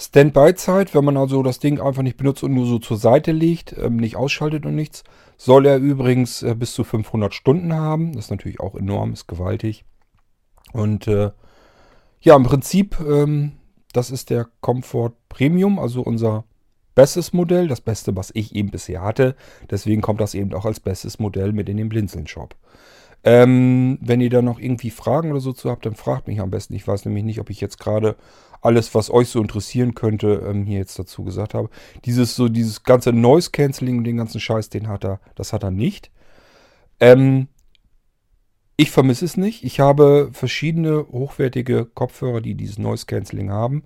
Standby-Zeit, wenn man also das Ding einfach nicht benutzt und nur so zur Seite legt, ähm, nicht ausschaltet und nichts, soll er übrigens äh, bis zu 500 Stunden haben. Das ist natürlich auch enorm, ist gewaltig. Und äh, ja, im Prinzip ähm, das ist der Comfort Premium, also unser bestes Modell, das beste, was ich eben bisher hatte. Deswegen kommt das eben auch als bestes Modell mit in den Blinzeln-Shop. Ähm, wenn ihr da noch irgendwie Fragen oder so zu habt, dann fragt mich am besten. Ich weiß nämlich nicht, ob ich jetzt gerade alles, was euch so interessieren könnte, ähm, hier jetzt dazu gesagt habe. Dieses so, dieses ganze Noise Cancelling und den ganzen Scheiß, den hat er, das hat er nicht. Ähm, ich vermisse es nicht. Ich habe verschiedene hochwertige Kopfhörer, die dieses Noise Cancelling haben.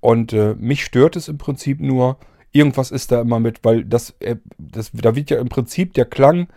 Und äh, mich stört es im Prinzip nur, irgendwas ist da immer mit, weil das, äh, das da wird ja im Prinzip der Klang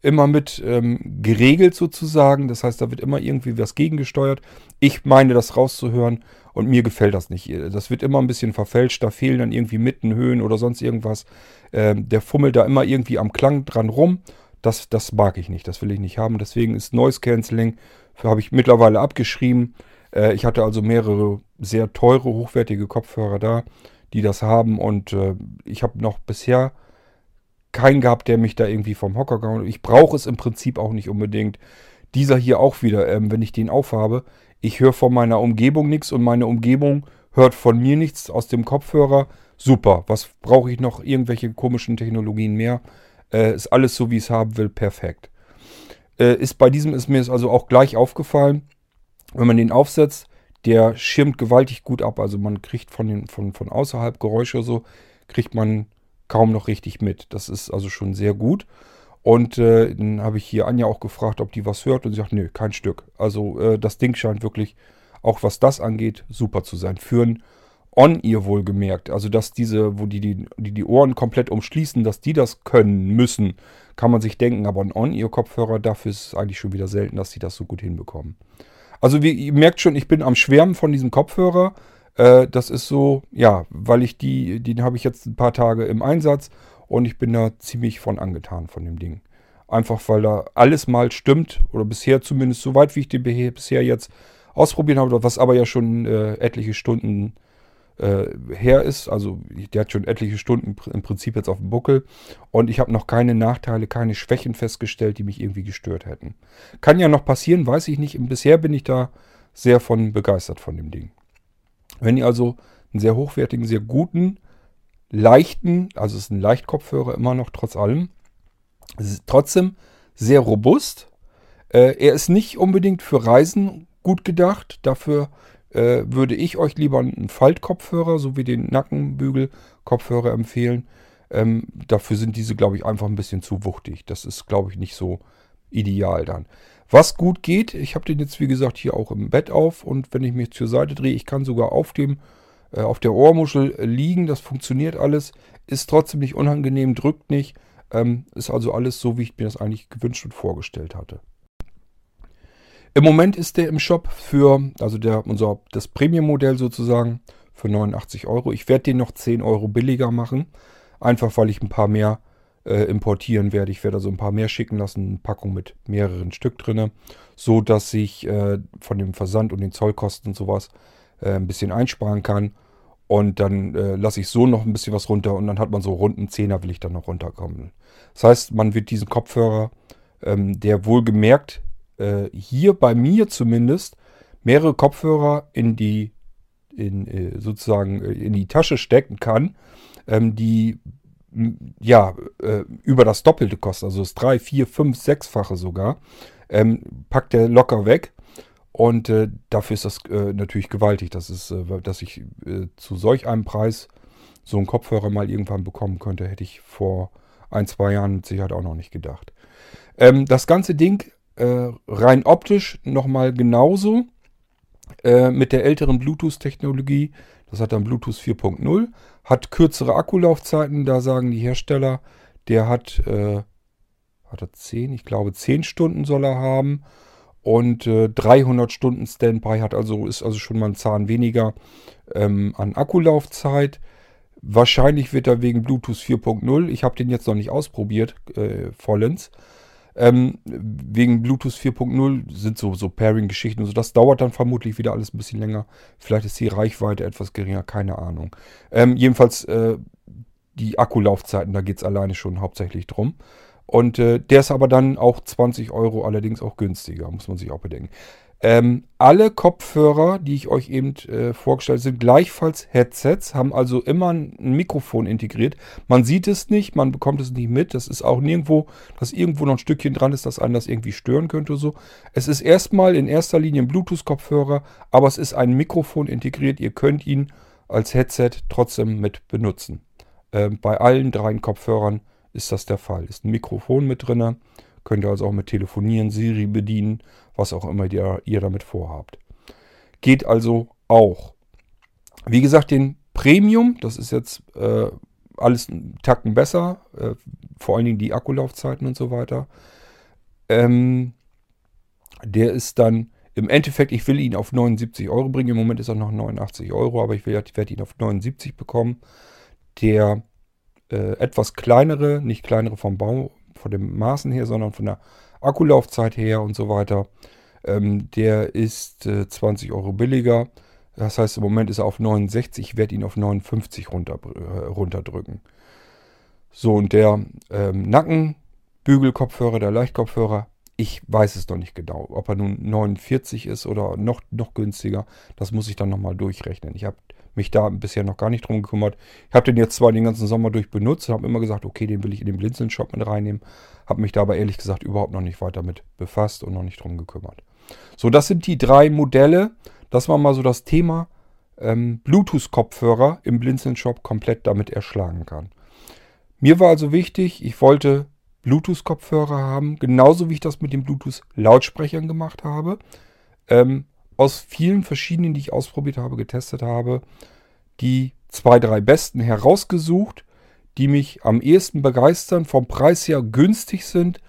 immer mit ähm, geregelt sozusagen. Das heißt, da wird immer irgendwie was gegengesteuert. Ich meine, das rauszuhören und mir gefällt das nicht. Das wird immer ein bisschen verfälscht. Da fehlen dann irgendwie Mittenhöhen oder sonst irgendwas. Ähm, der fummelt da immer irgendwie am Klang dran rum das, das mag ich nicht, das will ich nicht haben. Deswegen ist Noise Cancelling, habe ich mittlerweile abgeschrieben. Äh, ich hatte also mehrere sehr teure, hochwertige Kopfhörer da, die das haben. Und äh, ich habe noch bisher keinen gehabt, der mich da irgendwie vom Hocker gehauen hat. Ich brauche es im Prinzip auch nicht unbedingt. Dieser hier auch wieder, ähm, wenn ich den aufhabe. Ich höre von meiner Umgebung nichts und meine Umgebung hört von mir nichts aus dem Kopfhörer. Super. Was brauche ich noch? Irgendwelche komischen Technologien mehr? Äh, ist alles so, wie ich es haben will, perfekt. Äh, ist bei diesem ist mir es also auch gleich aufgefallen, wenn man den aufsetzt, der schirmt gewaltig gut ab. Also man kriegt von, den, von, von außerhalb Geräusche so, kriegt man kaum noch richtig mit. Das ist also schon sehr gut. Und äh, dann habe ich hier Anja auch gefragt, ob die was hört und sie sagt, nö, kein Stück. Also äh, das Ding scheint wirklich, auch was das angeht, super zu sein. Für einen On-Ear wohlgemerkt, also dass diese, wo die, die die, die Ohren komplett umschließen, dass die das können müssen, kann man sich denken. Aber ein On-Ear-Kopfhörer, dafür ist es eigentlich schon wieder selten, dass sie das so gut hinbekommen. Also wie, ihr merkt schon, ich bin am Schwärmen von diesem Kopfhörer. Äh, das ist so, ja, weil ich die, den habe ich jetzt ein paar Tage im Einsatz und ich bin da ziemlich von angetan von dem Ding. Einfach weil da alles mal stimmt. Oder bisher zumindest so weit, wie ich den bisher jetzt ausprobiert habe. Was aber ja schon äh, etliche Stunden äh, her ist. Also der hat schon etliche Stunden im Prinzip jetzt auf dem Buckel. Und ich habe noch keine Nachteile, keine Schwächen festgestellt, die mich irgendwie gestört hätten. Kann ja noch passieren, weiß ich nicht. Bisher bin ich da sehr von begeistert von dem Ding. Wenn ihr also einen sehr hochwertigen, sehr guten, leichten, also es ist ein Leichtkopfhörer immer noch trotz allem, trotzdem sehr robust. Äh, er ist nicht unbedingt für Reisen gut gedacht. Dafür äh, würde ich euch lieber einen Faltkopfhörer sowie den Nackenbügel-Kopfhörer empfehlen. Ähm, dafür sind diese, glaube ich, einfach ein bisschen zu wuchtig. Das ist, glaube ich, nicht so ideal dann. Was gut geht, ich habe den jetzt, wie gesagt, hier auch im Bett auf und wenn ich mich zur Seite drehe, ich kann sogar auf dem äh, auf der Ohrmuschel liegen, das funktioniert alles, ist trotzdem nicht unangenehm, drückt nicht, ähm, ist also alles so, wie ich mir das eigentlich gewünscht und vorgestellt hatte. Im Moment ist der im Shop für, also der, unser, das Premium-Modell sozusagen, für 89 Euro. Ich werde den noch 10 Euro billiger machen. Einfach weil ich ein paar mehr äh, importieren werde. Ich werde also ein paar mehr schicken lassen, eine Packung mit mehreren Stück drin, so dass ich äh, von dem Versand und den Zollkosten und sowas äh, ein bisschen einsparen kann. Und dann äh, lasse ich so noch ein bisschen was runter und dann hat man so rund einen Zehner will ich dann noch runterkommen. Das heißt, man wird diesen Kopfhörer, ähm, der wohlgemerkt äh, hier bei mir zumindest mehrere Kopfhörer in die in, äh, sozusagen äh, in die Tasche stecken kann, ähm, die ja äh, über das Doppelte kosten, also das drei, vier, fünf, sechsfache sogar, ähm, packt er locker weg. Und äh, dafür ist das äh, natürlich gewaltig, dass, es, äh, dass ich zu solch einem Preis so einen Kopfhörer mal irgendwann bekommen könnte, hätte ich vor ein, zwei Jahren mit Sicherheit auch noch nicht gedacht. Ähm, das ganze Ding äh, rein optisch nochmal genauso äh, mit der älteren Bluetooth-Technologie. Das hat dann Bluetooth 4.0, hat kürzere Akkulaufzeiten, da sagen die Hersteller, der hat, äh, hat er 10, ich glaube 10 Stunden soll er haben und äh, 300 Stunden Standby hat also ist also schon mal ein Zahn weniger ähm, an Akkulaufzeit. Wahrscheinlich wird er wegen Bluetooth 4.0, ich habe den jetzt noch nicht ausprobiert, äh, vollends, ähm, wegen Bluetooth 4.0 sind so, so Pairing-Geschichten und so. Das dauert dann vermutlich wieder alles ein bisschen länger. Vielleicht ist die Reichweite etwas geringer, keine Ahnung. Ähm, jedenfalls äh, die Akkulaufzeiten, da geht es alleine schon hauptsächlich drum. Und äh, der ist aber dann auch 20 Euro, allerdings auch günstiger, muss man sich auch bedenken. Ähm, alle Kopfhörer, die ich euch eben äh, vorgestellt habe, sind gleichfalls Headsets, haben also immer ein Mikrofon integriert. Man sieht es nicht, man bekommt es nicht mit. Das ist auch nirgendwo, dass irgendwo noch ein Stückchen dran ist, dass einen das irgendwie stören könnte so. Es ist erstmal in erster Linie ein Bluetooth-Kopfhörer, aber es ist ein Mikrofon integriert. Ihr könnt ihn als Headset trotzdem mit benutzen. Ähm, bei allen drei Kopfhörern ist das der Fall. Ist ein Mikrofon mit drin. Könnt ihr also auch mit telefonieren, Siri bedienen was auch immer ihr, ihr damit vorhabt. Geht also auch. Wie gesagt, den Premium, das ist jetzt äh, alles einen Tacken besser, äh, vor allen Dingen die Akkulaufzeiten und so weiter. Ähm, der ist dann im Endeffekt, ich will ihn auf 79 Euro bringen. Im Moment ist er noch 89 Euro, aber ich, ich werde ihn auf 79 bekommen. Der äh, etwas kleinere, nicht kleinere vom Bau, von den Maßen her, sondern von der Akkulaufzeit her und so weiter. Ähm, der ist äh, 20 Euro billiger. Das heißt, im Moment ist er auf 69. Ich werde ihn auf 59 runter, äh, runterdrücken. So, und der ähm, Nackenbügelkopfhörer, der Leichtkopfhörer, ich weiß es noch nicht genau. Ob er nun 49 ist oder noch, noch günstiger, das muss ich dann nochmal durchrechnen. Ich habe mich da bisher noch gar nicht drum gekümmert. Ich habe den jetzt zwar den ganzen Sommer durch benutzt und habe immer gesagt, okay, den will ich in den Blinzeln-Shop mit reinnehmen. Habe mich da aber ehrlich gesagt überhaupt noch nicht weiter mit befasst und noch nicht drum gekümmert. So, das sind die drei Modelle. Das war mal so das Thema ähm, Bluetooth-Kopfhörer im Blinzeln-Shop komplett damit erschlagen kann. Mir war also wichtig, ich wollte Bluetooth-Kopfhörer haben, genauso wie ich das mit den Bluetooth-Lautsprechern gemacht habe. Ähm, aus vielen verschiedenen, die ich ausprobiert habe, getestet habe, die zwei, drei besten herausgesucht, die mich am ehesten begeistern, vom Preis her günstig sind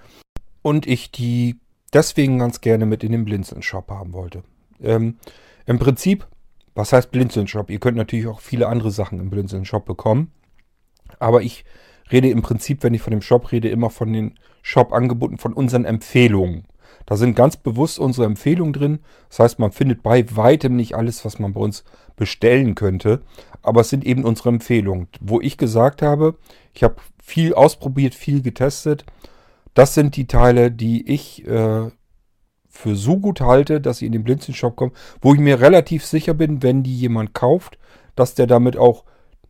und ich die deswegen ganz gerne mit in den Blinzeln-Shop haben wollte. Ähm, Im Prinzip, was heißt Blinzeln-Shop? Ihr könnt natürlich auch viele andere Sachen im Blinzeln-Shop bekommen, aber ich rede im Prinzip, wenn ich von dem Shop rede, immer von den Shop-Angeboten, von unseren Empfehlungen. Da sind ganz bewusst unsere Empfehlungen drin. Das heißt, man findet bei weitem nicht alles, was man bei uns bestellen könnte. Aber es sind eben unsere Empfehlungen, wo ich gesagt habe, ich habe viel ausprobiert, viel getestet. Das sind die Teile, die ich äh, für so gut halte, dass sie in den Blinzeln-Shop kommen, wo ich mir relativ sicher bin, wenn die jemand kauft, dass der damit auch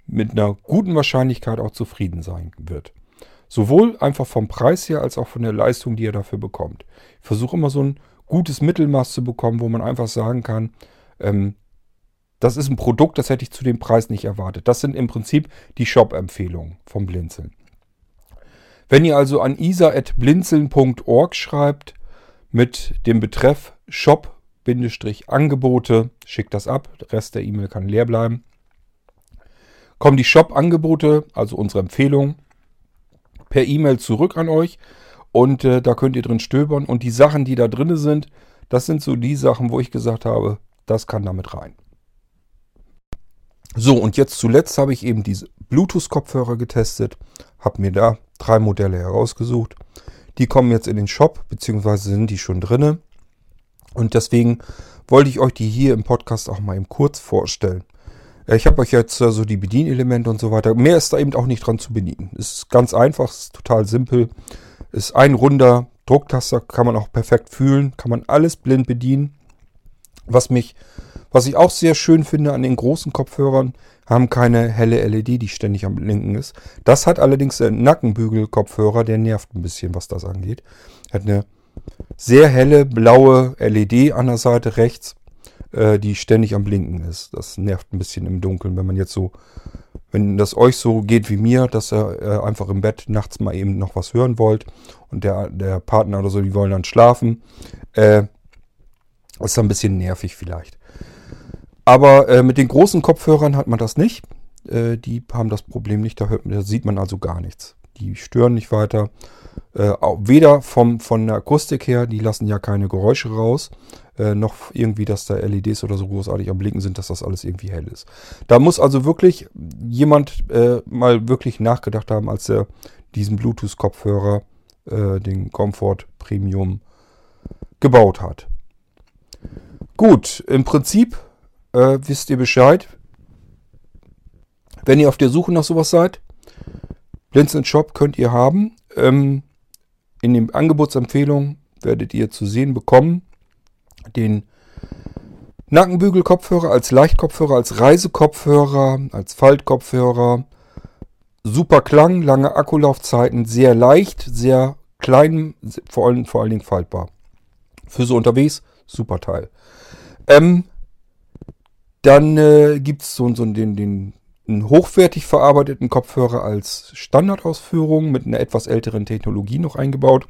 mit einer guten Wahrscheinlichkeit auch zufrieden sein wird. Sowohl einfach vom Preis her als auch von der Leistung, die er dafür bekommt. Ich versuche immer so ein gutes Mittelmaß zu bekommen, wo man einfach sagen kann, ähm, das ist ein Produkt, das hätte ich zu dem Preis nicht erwartet. Das sind im Prinzip die Shop-Empfehlungen vom Blinzeln. Wenn ihr also an isa.blinzeln.org schreibt mit dem Betreff Shop-Angebote, schickt das ab. Der Rest der E-Mail kann leer bleiben. Kommen die Shop-Angebote, also unsere Empfehlungen, per E-Mail zurück an euch und äh, da könnt ihr drin stöbern und die Sachen, die da drin sind, das sind so die Sachen, wo ich gesagt habe, das kann damit rein. So, und jetzt zuletzt habe ich eben diese Bluetooth-Kopfhörer getestet, habe mir da drei Modelle herausgesucht. Die kommen jetzt in den Shop, beziehungsweise sind die schon drinne. Und deswegen wollte ich euch die hier im Podcast auch mal eben kurz vorstellen. Äh, ich habe euch jetzt so also die Bedienelemente und so weiter. Mehr ist da eben auch nicht dran zu bedienen. Ist ganz einfach, ist total simpel. Ist ein runder Drucktaster, kann man auch perfekt fühlen, kann man alles blind bedienen. Was mich, was ich auch sehr schön finde an den großen Kopfhörern, haben keine helle LED, die ständig am Blinken ist. Das hat allerdings der Nackenbügel-Kopfhörer, der nervt ein bisschen, was das angeht. Hat eine sehr helle blaue LED an der Seite rechts äh, die ständig am Blinken ist. Das nervt ein bisschen im Dunkeln, wenn man jetzt so, wenn das euch so geht wie mir, dass ihr äh, einfach im Bett nachts mal eben noch was hören wollt und der, der Partner oder so, die wollen dann schlafen. Äh, ist ein bisschen nervig vielleicht. Aber äh, mit den großen Kopfhörern hat man das nicht. Äh, die haben das Problem nicht, da, hört, da sieht man also gar nichts. Die stören nicht weiter. Äh, weder vom, von der Akustik her, die lassen ja keine Geräusche raus, äh, noch irgendwie, dass da LEDs oder so großartig am Blinken sind, dass das alles irgendwie hell ist. Da muss also wirklich jemand äh, mal wirklich nachgedacht haben, als er diesen Bluetooth-Kopfhörer, äh, den Comfort Premium, gebaut hat. Gut, im Prinzip äh, wisst ihr Bescheid. Wenn ihr auf der Suche nach sowas seid, Blinzeln Shop könnt ihr haben. Ähm, in den Angebotsempfehlungen werdet ihr zu sehen bekommen den Nackenbügelkopfhörer als Leichtkopfhörer, als Reisekopfhörer, als Faltkopfhörer. Super Klang, lange Akkulaufzeiten, sehr leicht, sehr klein, vor allen, vor allen Dingen faltbar. Für so unterwegs, super Teil. Ähm, dann äh, gibt es so, so den, den einen hochwertig verarbeiteten Kopfhörer als Standardausführung mit einer etwas älteren Technologie noch eingebaut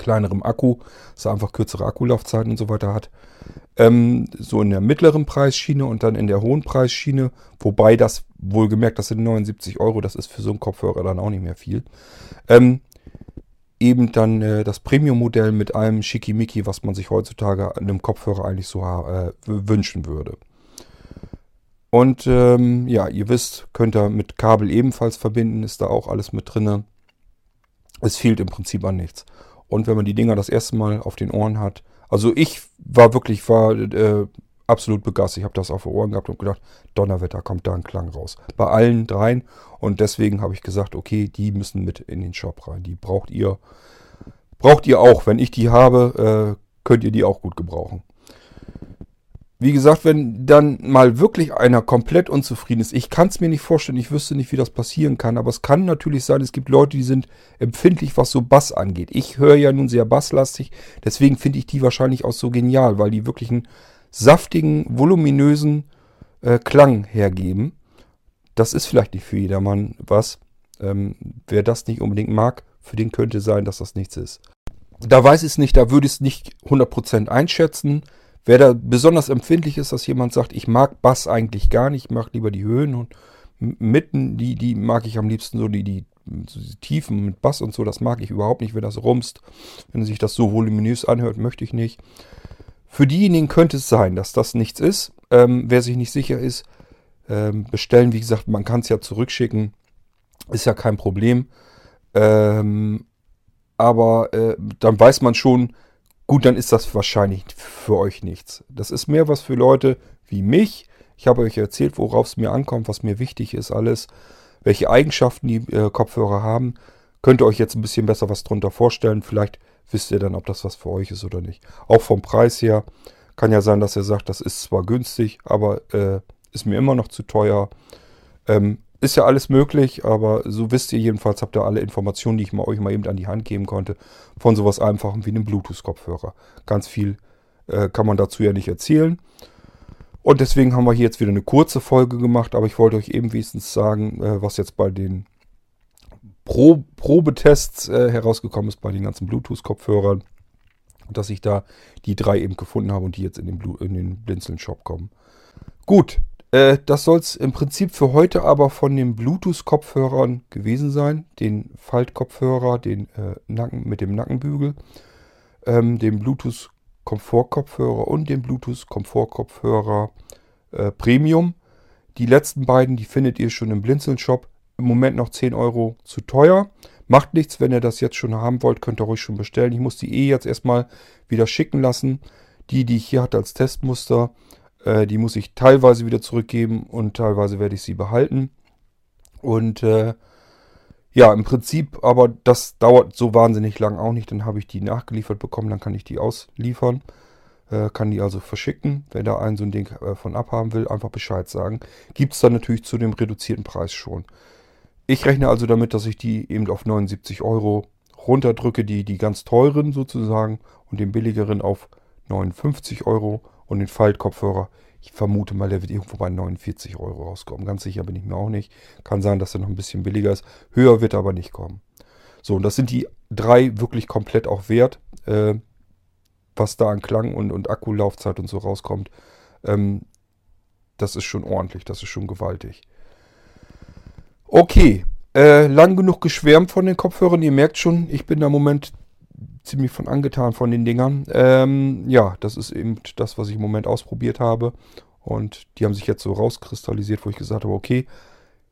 kleinerem Akku, dass er einfach kürzere Akkulaufzeiten und so weiter hat. Ähm, so in der mittleren Preisschiene und dann in der hohen Preisschiene, wobei das wohlgemerkt, das sind 79 Euro, das ist für so einen Kopfhörer dann auch nicht mehr viel. Ähm, eben dann äh, das Premium-Modell mit allem Schickimicki, was man sich heutzutage an einem Kopfhörer eigentlich so äh, wünschen würde. Und ähm, ja, ihr wisst, könnt ihr mit Kabel ebenfalls verbinden, ist da auch alles mit drin. Es fehlt im Prinzip an nichts. Und wenn man die Dinger das erste Mal auf den Ohren hat, also ich war wirklich, war äh, absolut begeistert. Ich habe das auf den Ohren gehabt und gedacht, Donnerwetter, kommt da ein Klang raus. Bei allen dreien. Und deswegen habe ich gesagt, okay, die müssen mit in den Shop rein. Die braucht ihr, braucht ihr auch. Wenn ich die habe, äh, könnt ihr die auch gut gebrauchen. Wie gesagt, wenn dann mal wirklich einer komplett unzufrieden ist, ich kann es mir nicht vorstellen, ich wüsste nicht, wie das passieren kann, aber es kann natürlich sein, es gibt Leute, die sind empfindlich, was so Bass angeht. Ich höre ja nun sehr basslastig, deswegen finde ich die wahrscheinlich auch so genial, weil die wirklich einen saftigen, voluminösen äh, Klang hergeben. Das ist vielleicht nicht für jedermann was. Ähm, wer das nicht unbedingt mag, für den könnte sein, dass das nichts ist. Da weiß ich es nicht, da würde ich es nicht 100% einschätzen. Wer da besonders empfindlich ist, dass jemand sagt, ich mag Bass eigentlich gar nicht, ich mag lieber die Höhen und mitten, die, die mag ich am liebsten so, die, die, die Tiefen mit Bass und so, das mag ich überhaupt nicht, wenn das rumst. Wenn sich das so voluminös anhört, möchte ich nicht. Für diejenigen könnte es sein, dass das nichts ist. Ähm, wer sich nicht sicher ist, ähm, bestellen, wie gesagt, man kann es ja zurückschicken. Ist ja kein Problem. Ähm, aber äh, dann weiß man schon, gut, dann ist das wahrscheinlich für euch nichts. Das ist mehr was für Leute wie mich. Ich habe euch erzählt, worauf es mir ankommt, was mir wichtig ist, alles, welche Eigenschaften die äh, Kopfhörer haben. Könnt ihr euch jetzt ein bisschen besser was drunter vorstellen. Vielleicht wisst ihr dann, ob das was für euch ist oder nicht. Auch vom Preis her kann ja sein, dass ihr sagt, das ist zwar günstig, aber äh, ist mir immer noch zu teuer. Ähm, ist ja alles möglich, aber so wisst ihr jedenfalls, habt ihr alle Informationen, die ich mal, euch mal eben an die Hand geben konnte, von sowas Einfachem wie einem Bluetooth-Kopfhörer. Ganz viel äh, kann man dazu ja nicht erzählen. Und deswegen haben wir hier jetzt wieder eine kurze Folge gemacht, aber ich wollte euch eben wenigstens sagen, äh, was jetzt bei den Pro Probetests äh, herausgekommen ist, bei den ganzen Bluetooth-Kopfhörern, dass ich da die drei eben gefunden habe und die jetzt in den, Blu in den Blinzeln-Shop kommen. Gut, äh, das soll es im Prinzip für heute aber von den Bluetooth-Kopfhörern gewesen sein. Den Faltkopfhörer, den äh, Nacken mit dem Nackenbügel, ähm, den Bluetooth-Komfortkopfhörer und den Bluetooth-Komfortkopfhörer äh, Premium. Die letzten beiden, die findet ihr schon im Blinzeln-Shop. Im Moment noch 10 Euro zu teuer. Macht nichts, wenn ihr das jetzt schon haben wollt, könnt ihr euch schon bestellen. Ich muss die eh jetzt erstmal wieder schicken lassen. Die, die ich hier hatte als Testmuster, äh, die muss ich teilweise wieder zurückgeben und teilweise werde ich sie behalten. Und äh, ja, im Prinzip, aber das dauert so wahnsinnig lang auch nicht. Dann habe ich die nachgeliefert bekommen, dann kann ich die ausliefern. Äh, kann die also verschicken. Wenn da ein so ein Ding äh, von abhaben will, einfach Bescheid sagen. Gibt es dann natürlich zu dem reduzierten Preis schon. Ich rechne also damit, dass ich die eben auf 79 Euro runterdrücke, die, die ganz teuren sozusagen, und den billigeren auf 59 Euro und den Faltkopfhörer, ich vermute mal, der wird irgendwo bei 49 Euro rauskommen. Ganz sicher bin ich mir auch nicht. Kann sein, dass er noch ein bisschen billiger ist. Höher wird er aber nicht kommen. So, und das sind die drei wirklich komplett auch wert, äh, was da an Klang und, und Akkulaufzeit und so rauskommt. Ähm, das ist schon ordentlich, das ist schon gewaltig. Okay, äh, lang genug geschwärmt von den Kopfhörern. Ihr merkt schon, ich bin da im Moment ziemlich von angetan von den Dingern. Ähm, ja, das ist eben das, was ich im Moment ausprobiert habe. Und die haben sich jetzt so rauskristallisiert, wo ich gesagt habe, okay,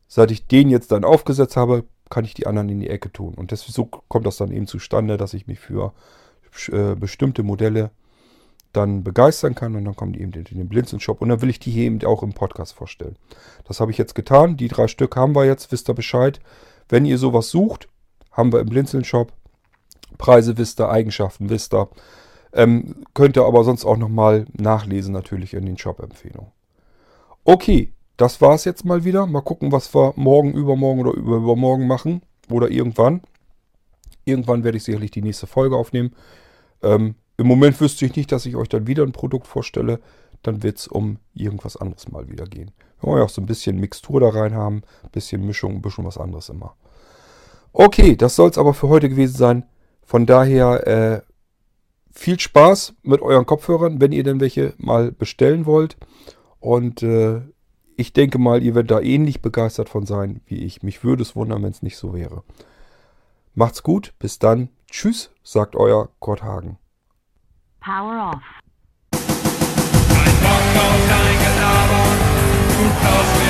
seit ich den jetzt dann aufgesetzt habe, kann ich die anderen in die Ecke tun. Und das, so kommt das dann eben zustande, dass ich mich für äh, bestimmte Modelle dann begeistern kann. Und dann kommen die eben in den Blinzeln-Shop. Und dann will ich die hier eben auch im Podcast vorstellen. Das habe ich jetzt getan. Die drei Stück haben wir jetzt, wisst ihr Bescheid. Wenn ihr sowas sucht, haben wir im Blinzeln-Shop. Preise wisst ihr, Eigenschaften wisst ihr. Ähm, könnt ihr aber sonst auch nochmal nachlesen natürlich in den Shop-Empfehlungen. Okay, das war es jetzt mal wieder. Mal gucken, was wir morgen, übermorgen oder übermorgen machen. Oder irgendwann. Irgendwann werde ich sicherlich die nächste Folge aufnehmen. Ähm, Im Moment wüsste ich nicht, dass ich euch dann wieder ein Produkt vorstelle. Dann wird es um irgendwas anderes mal wieder gehen. Wir wollen ja auch so ein bisschen Mixtur da rein haben. Ein bisschen Mischung, ein bisschen was anderes immer. Okay, das soll es aber für heute gewesen sein. Von daher äh, viel Spaß mit euren Kopfhörern, wenn ihr denn welche mal bestellen wollt. Und äh, ich denke mal, ihr werdet da ähnlich begeistert von sein wie ich. Mich würde es wundern, wenn es nicht so wäre. Macht's gut, bis dann. Tschüss, sagt euer Kurt Hagen. Power off. Ein Bock auf dein Gelaber, du